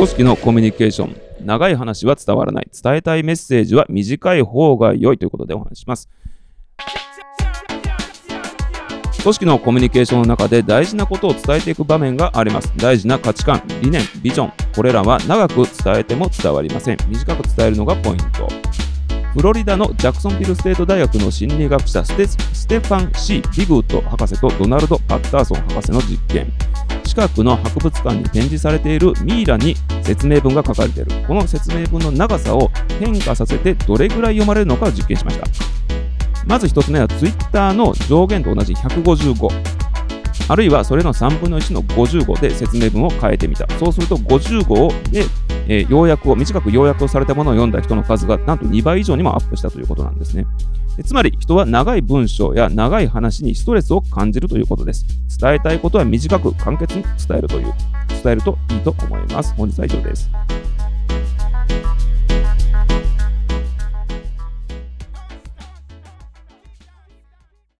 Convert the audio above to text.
組織のコミュニケーション。長い話は伝わらない。伝えたいメッセージは短い方が良いということでお話します。組織のコミュニケーションの中で大事なことを伝えていく場面があります。大事な価値観、理念、ビジョン。これらは長く伝えても伝わりません。短く伝えるのがポイント。フロリダのジャクソンビルステート大学の心理学者ステファン・シー・ビグウッド博士とドナルド・パッターソン博士の実験。近くの博物館に展示されているミイラに説明文が書かれている。この説明文の長さを変化させてどれぐらい読まれるのかを実験しました。まず1つ目は Twitter の上限と同じ155。あるいはそれの3分の1の55で説明文を変えてみた。そうすると55で、えー、要約を、短く要約をされたものを読んだ人の数がなんと2倍以上にもアップしたということなんですね。つまり人は長い文章や長い話にストレスを感じるということです。伝えたいことは短く簡潔に伝えるという、伝えるといいと思います。本日は以上です。